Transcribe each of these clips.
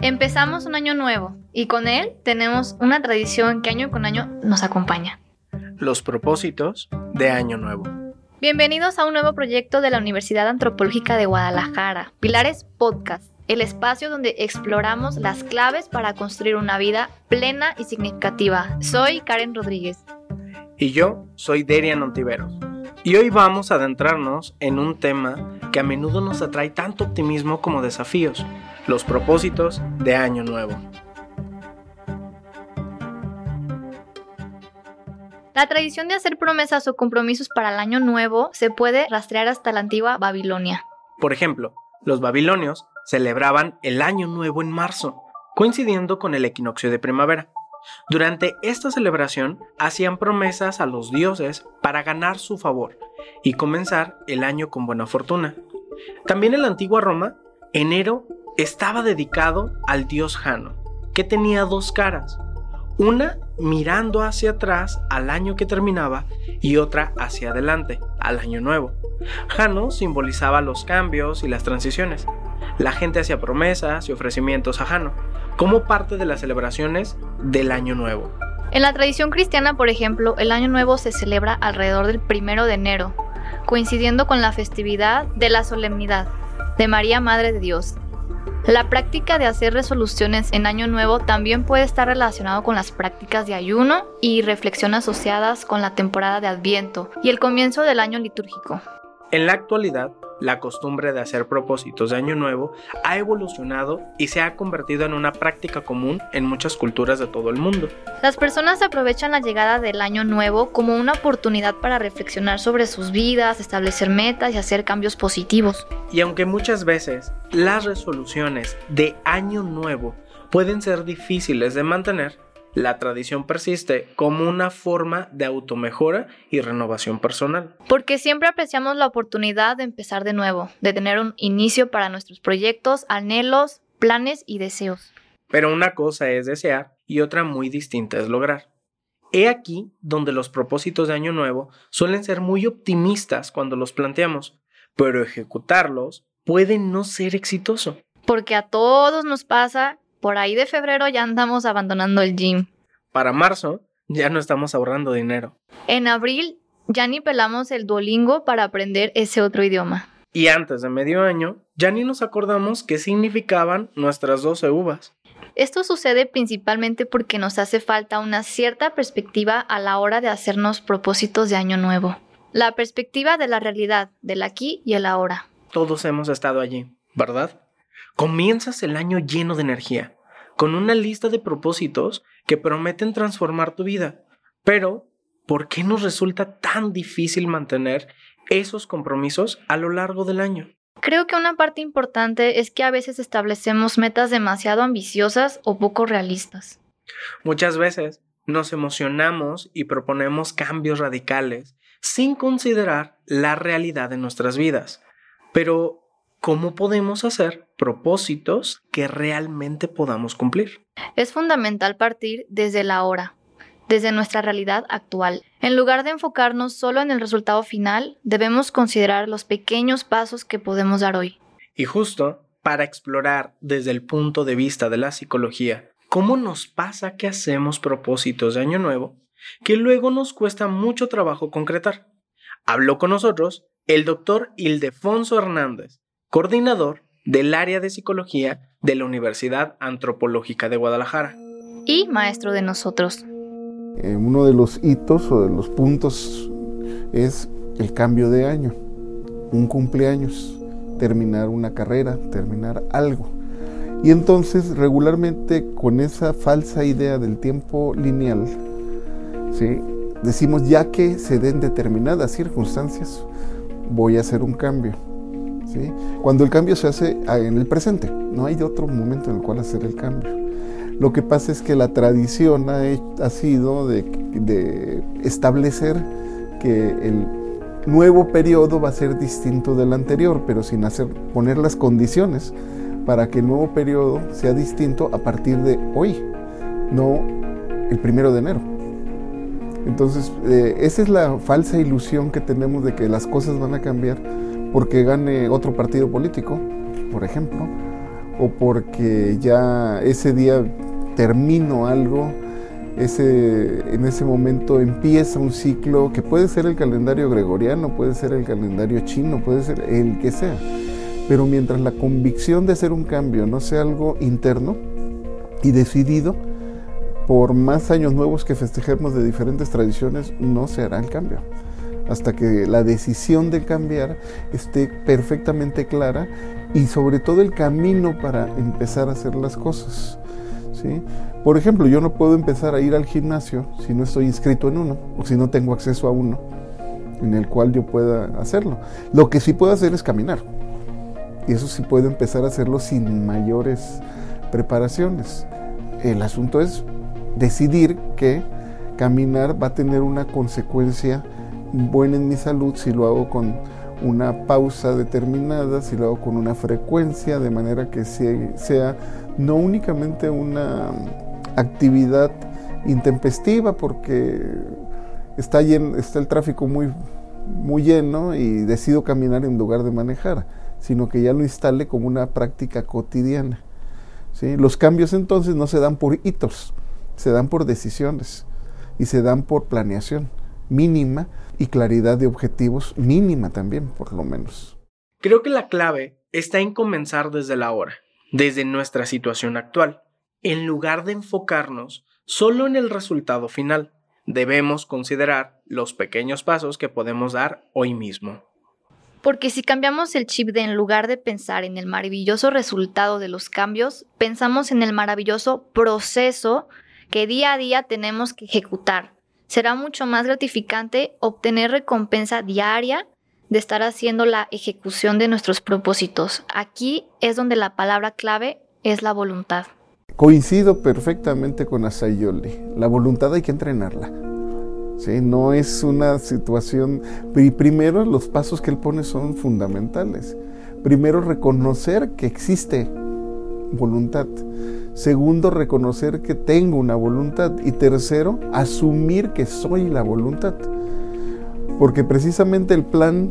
Empezamos un año nuevo y con él tenemos una tradición que año con año nos acompaña. Los propósitos de Año Nuevo. Bienvenidos a un nuevo proyecto de la Universidad Antropológica de Guadalajara, Pilares Podcast, el espacio donde exploramos las claves para construir una vida plena y significativa. Soy Karen Rodríguez. Y yo soy Derian Ontiveros. Y hoy vamos a adentrarnos en un tema que a menudo nos atrae tanto optimismo como desafíos, los propósitos de Año Nuevo. La tradición de hacer promesas o compromisos para el año nuevo se puede rastrear hasta la antigua Babilonia. Por ejemplo, los babilonios celebraban el año nuevo en marzo, coincidiendo con el equinoccio de primavera. Durante esta celebración hacían promesas a los dioses para ganar su favor y comenzar el año con buena fortuna. También en la antigua Roma, enero estaba dedicado al dios Jano, que tenía dos caras, una mirando hacia atrás al año que terminaba y otra hacia adelante, al año nuevo. Jano simbolizaba los cambios y las transiciones. La gente hacía promesas y ofrecimientos a Jano, como parte de las celebraciones del Año Nuevo. En la tradición cristiana, por ejemplo, el Año Nuevo se celebra alrededor del primero de enero, coincidiendo con la festividad de la solemnidad de María Madre de Dios, la práctica de hacer resoluciones en Año Nuevo también puede estar relacionado con las prácticas de ayuno y reflexión asociadas con la temporada de Adviento y el comienzo del año litúrgico. En la actualidad, la costumbre de hacer propósitos de Año Nuevo ha evolucionado y se ha convertido en una práctica común en muchas culturas de todo el mundo. Las personas aprovechan la llegada del Año Nuevo como una oportunidad para reflexionar sobre sus vidas, establecer metas y hacer cambios positivos. Y aunque muchas veces las resoluciones de Año Nuevo pueden ser difíciles de mantener, la tradición persiste como una forma de automejora y renovación personal. Porque siempre apreciamos la oportunidad de empezar de nuevo, de tener un inicio para nuestros proyectos, anhelos, planes y deseos. Pero una cosa es desear y otra muy distinta es lograr. He aquí donde los propósitos de Año Nuevo suelen ser muy optimistas cuando los planteamos, pero ejecutarlos puede no ser exitoso. Porque a todos nos pasa por ahí de febrero ya andamos abandonando el gym. Para marzo ya no estamos ahorrando dinero. En abril ya ni pelamos el Duolingo para aprender ese otro idioma. Y antes de medio año ya ni nos acordamos qué significaban nuestras 12 uvas. Esto sucede principalmente porque nos hace falta una cierta perspectiva a la hora de hacernos propósitos de año nuevo. La perspectiva de la realidad, del aquí y el ahora. Todos hemos estado allí, ¿verdad? Comienzas el año lleno de energía, con una lista de propósitos que prometen transformar tu vida. Pero, ¿por qué nos resulta tan difícil mantener esos compromisos a lo largo del año? Creo que una parte importante es que a veces establecemos metas demasiado ambiciosas o poco realistas. Muchas veces nos emocionamos y proponemos cambios radicales sin considerar la realidad de nuestras vidas. Pero, ¿cómo podemos hacer propósitos que realmente podamos cumplir? Es fundamental partir desde la hora, desde nuestra realidad actual. En lugar de enfocarnos solo en el resultado final, debemos considerar los pequeños pasos que podemos dar hoy. Y justo para explorar desde el punto de vista de la psicología cómo nos pasa que hacemos propósitos de año nuevo, que luego nos cuesta mucho trabajo concretar. Habló con nosotros el doctor Ildefonso Hernández, coordinador del área de psicología de la Universidad Antropológica de Guadalajara. Y maestro de nosotros. Eh, uno de los hitos o de los puntos es el cambio de año, un cumpleaños, terminar una carrera, terminar algo. Y entonces regularmente con esa falsa idea del tiempo lineal, ¿sí? decimos ya que se den determinadas circunstancias, voy a hacer un cambio. ¿Sí? Cuando el cambio se hace ah, en el presente, no hay otro momento en el cual hacer el cambio. Lo que pasa es que la tradición ha, sido de, de, establecer que el nuevo periodo va a ser distinto del anterior, pero sin hacer, poner las condiciones para que el nuevo periodo sea distinto a partir de hoy, no el primero de enero. Entonces, eh, esa es la falsa ilusión que tenemos de que las cosas van a cambiar porque gane otro partido político, por ejemplo, o porque ya ese día termino algo, ese, en ese momento empieza un ciclo que puede ser el calendario gregoriano, puede ser el calendario chino, puede ser el que sea. Pero mientras la convicción de hacer un cambio no sea algo interno y decidido, por más años nuevos que festejemos de diferentes tradiciones, no se hará el cambio. Hasta que la decisión de cambiar esté perfectamente clara y sobre todo el camino para empezar a hacer las cosas. ¿sí? Por ejemplo, yo no puedo empezar a ir al gimnasio si no estoy inscrito en uno o si no tengo acceso a uno en el cual yo pueda hacerlo. Lo que sí puedo hacer es caminar. Y eso sí puedo empezar a hacerlo sin mayores preparaciones. El asunto es decidir que caminar va a tener una consecuencia buena en mi salud si lo hago con una pausa determinada, si lo hago con una frecuencia, de manera que sea no únicamente una actividad intempestiva porque está, está el tráfico muy, muy lleno y decido caminar en lugar de manejar, sino que ya lo instale como una práctica cotidiana. ¿sí? Los cambios entonces no se dan por hitos, se dan por decisiones y se dan por planeación mínima y claridad de objetivos mínima también, por lo menos. Creo que la clave está en comenzar desde la hora, desde nuestra situación actual, en lugar de enfocarnos solo en el resultado final. Debemos considerar los pequeños pasos que podemos dar hoy mismo. Porque si cambiamos el chip de en lugar de pensar en el maravilloso resultado de los cambios, pensamos en el maravilloso proceso que día a día tenemos que ejecutar. Será mucho más gratificante obtener recompensa diaria de estar haciendo la ejecución de nuestros propósitos. Aquí es donde la palabra clave es la voluntad. Coincido perfectamente con Asayoli. La voluntad hay que entrenarla. ¿sí? No es una situación... Primero los pasos que él pone son fundamentales. Primero reconocer que existe voluntad. Segundo, reconocer que tengo una voluntad. Y tercero, asumir que soy la voluntad. Porque precisamente el plan,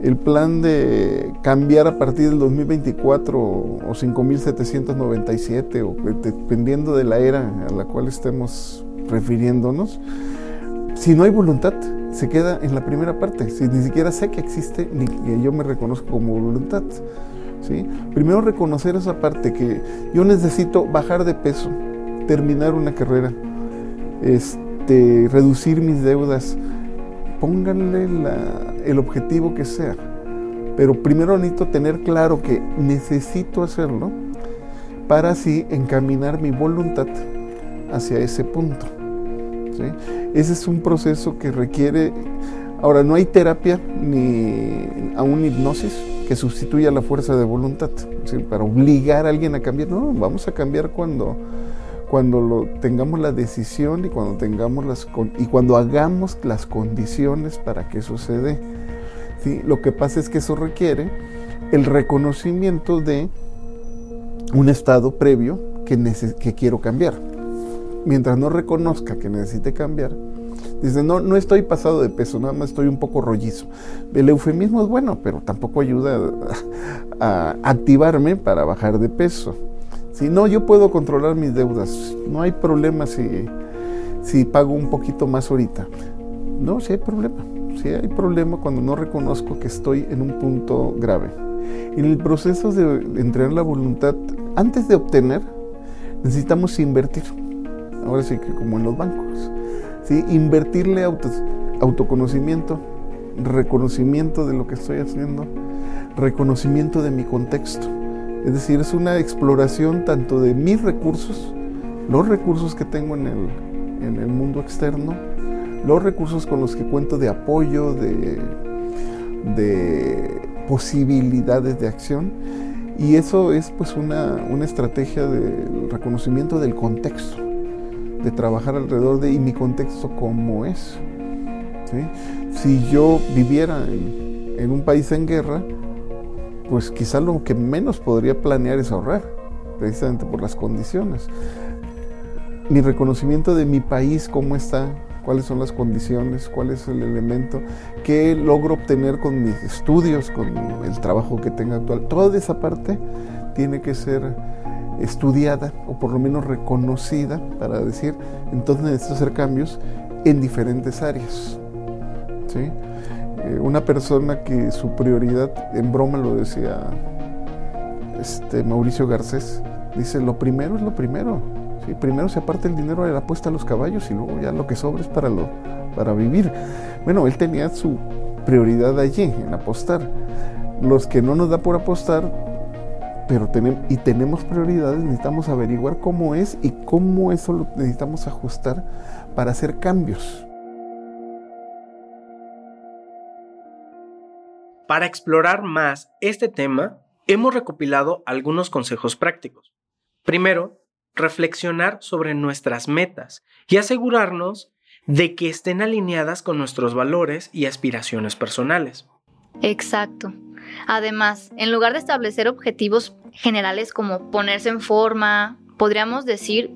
el plan de cambiar a partir del 2024 o 5797, o dependiendo de la era a la cual estemos refiriéndonos, si no hay voluntad, se queda en la primera parte. Si ni siquiera sé que existe, ni que yo me reconozco como voluntad. Primero reconocer esa parte que yo necesito bajar de peso, terminar una carrera, este, reducir mis deudas, pónganle el objetivo que sea. Pero primero necesito tener claro que necesito hacerlo para así encaminar mi voluntad hacia ese punto. Ese es un proceso que requiere, ahora no hay terapia ni aún hipnosis, que sustituya la fuerza de voluntad, para obligar a alguien a cambiar. No, vamos a cambiar cuando, cuando tengamos la decisión y cuando, tengamos las, y cuando hagamos las condiciones para que suceda. ¿sí? Lo que pasa es que eso requiere el reconocimiento de un estado previo que, que quiero cambiar. Mientras no reconozca que necesite cambiar, Dice, no, no estoy pasado de peso, nada más estoy un poco rollizo. El eufemismo es bueno, pero tampoco ayuda a, activarme para bajar de peso. Si no, yo puedo controlar mis deudas. No hay problema si, si pago un poquito más ahorita. No, sí hay problema. Sí hay problema cuando no reconozco que estoy en un punto grave. En el proceso de entrenar la voluntad, antes de obtener, necesitamos invertir. Ahora sí que como en los bancos invertirle autoconocimiento, reconocimiento de lo que estoy haciendo, reconocimiento de mi contexto. Es decir, es una exploración tanto de mis recursos, los recursos que tengo en el, en el mundo externo, los recursos con los que cuento de apoyo, de, de posibilidades de acción. Y eso es pues una, una estrategia de reconocimiento del contexto de trabajar alrededor de y mi contexto cómo es. Si yo viviera en, un país en guerra, pues quizá lo que menos podría planear es ahorrar, precisamente por las condiciones. Mi reconocimiento de mi país, cómo está, cuáles son las condiciones, cuál es el elemento, qué logro obtener con mis estudios, con el trabajo que tengo actual. Toda esa parte tiene que ser estudiada o por lo menos reconocida para decir, entonces necesito hacer cambios en diferentes áreas. ¿sí? Eh, una persona que su prioridad, en broma lo decía este, Mauricio Garcés, dice, lo primero es lo primero. ¿sí? Primero se aparte el dinero de la apuesta a los caballos y luego ya lo que sobra es para, lo, para vivir. Bueno, él tenía su prioridad allí, en apostar. Los que no nos da por apostar, pero tenemos, y tenemos prioridades, necesitamos averiguar cómo es y cómo eso lo necesitamos ajustar para hacer cambios. Para explorar más este tema, hemos recopilado algunos consejos prácticos. Primero, reflexionar sobre nuestras metas y asegurarnos de que estén alineadas con nuestros valores y aspiraciones personales. Exacto. Además, en lugar de establecer objetivos generales como ponerse en forma, podríamos decir,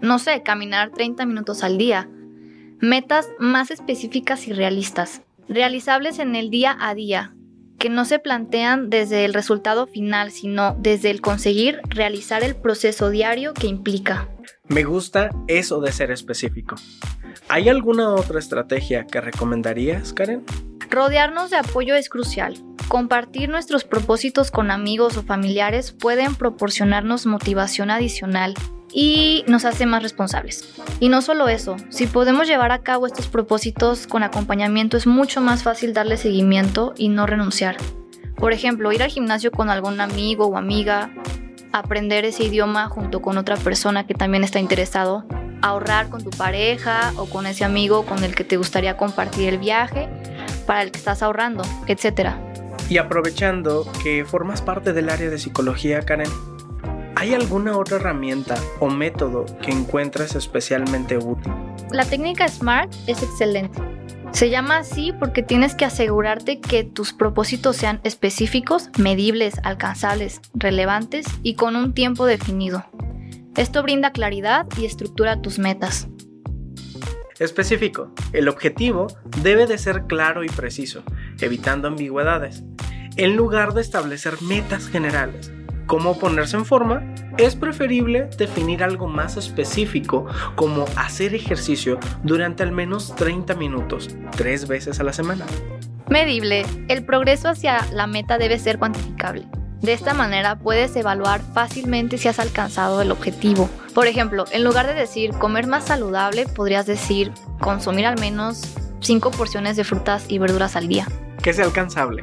no sé, caminar 30 minutos al día. Metas más específicas y realistas, realizables en el día a día, que no se plantean desde el resultado final, sino desde el conseguir realizar el proceso diario que implica. Me gusta eso de ser específico. ¿Hay alguna otra estrategia que recomendarías, Karen? Rodearnos de apoyo es crucial. Compartir nuestros propósitos con amigos o familiares pueden proporcionarnos motivación adicional y nos hace más responsables. Y no solo eso, si podemos llevar a cabo estos propósitos con acompañamiento es mucho más fácil darle seguimiento y no renunciar. Por ejemplo, ir al gimnasio con algún amigo o amiga, aprender ese idioma junto con otra persona que también está interesado, ahorrar con tu pareja o con ese amigo con el que te gustaría compartir el viaje, para el que estás ahorrando, etc. Y aprovechando que formas parte del área de psicología, Karen, ¿hay alguna otra herramienta o método que encuentres especialmente útil? La técnica SMART es excelente. Se llama así porque tienes que asegurarte que tus propósitos sean específicos, medibles, alcanzables, relevantes y con un tiempo definido. Esto brinda claridad y estructura tus metas. Específico. El objetivo debe de ser claro y preciso, evitando ambigüedades. En lugar de establecer metas generales, cómo ponerse en forma, es preferible definir algo más específico como hacer ejercicio durante al menos 30 minutos, tres veces a la semana. Medible. El progreso hacia la meta debe ser cuantificable. De esta manera puedes evaluar fácilmente si has alcanzado el objetivo. Por ejemplo, en lugar de decir comer más saludable, podrías decir consumir al menos 5 porciones de frutas y verduras al día. Que sea alcanzable.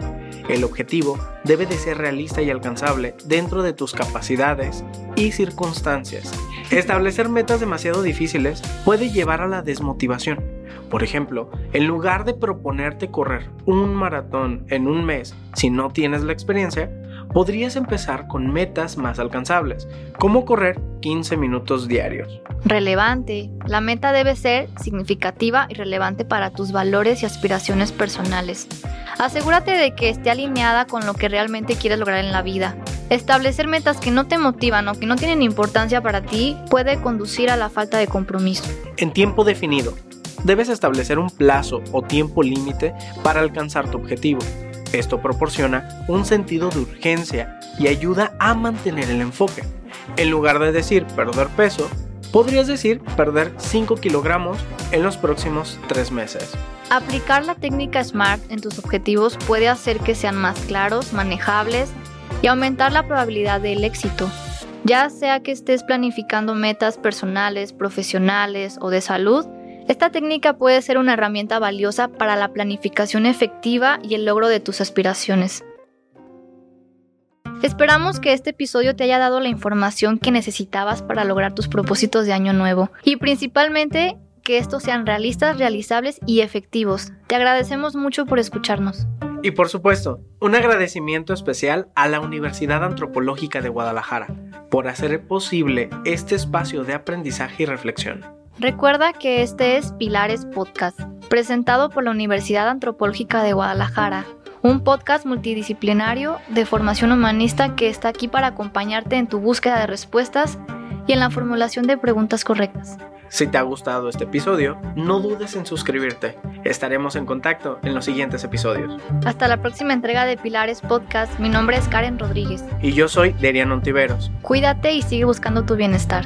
El objetivo debe de ser realista y alcanzable dentro de tus capacidades y circunstancias. Establecer metas demasiado difíciles puede llevar a la desmotivación. Por ejemplo, en lugar de proponerte correr un maratón en un mes si no tienes la experiencia, podrías empezar con metas más alcanzables, como correr 15 minutos diarios. Relevante. La meta debe ser significativa y relevante para tus valores y aspiraciones personales. Asegúrate de que esté alineada con lo que realmente quieres lograr en la vida. Establecer metas que no te motivan o que no tienen importancia para ti puede conducir a la falta de compromiso. En tiempo definido. Debes establecer un plazo o tiempo límite para alcanzar tu objetivo. Esto proporciona un sentido de urgencia y ayuda a mantener el enfoque. En lugar de decir perder peso, podrías decir perder 5 kilogramos en los próximos 3 meses. Aplicar la técnica SMART en tus objetivos puede hacer que sean más claros, manejables y aumentar la probabilidad del éxito. Ya sea que estés planificando metas personales, profesionales o de salud, esta técnica puede ser una herramienta valiosa para la planificación efectiva y el logro de tus aspiraciones. Esperamos que este episodio te haya dado la información que necesitabas para lograr tus propósitos de año nuevo y principalmente que estos sean realistas, realizables y efectivos. Te agradecemos mucho por escucharnos. Y por supuesto, un agradecimiento especial a la Universidad Antropológica de Guadalajara por hacer posible este espacio de aprendizaje y reflexión. Recuerda que este es Pilares Podcast, presentado por la Universidad Antropológica de Guadalajara, un podcast multidisciplinario de formación humanista que está aquí para acompañarte en tu búsqueda de respuestas y en la formulación de preguntas correctas. Si te ha gustado este episodio, no dudes en suscribirte. Estaremos en contacto en los siguientes episodios. Hasta la próxima entrega de Pilares Podcast. Mi nombre es Karen Rodríguez. Y yo soy Derian Ontiveros. Cuídate y sigue buscando tu bienestar.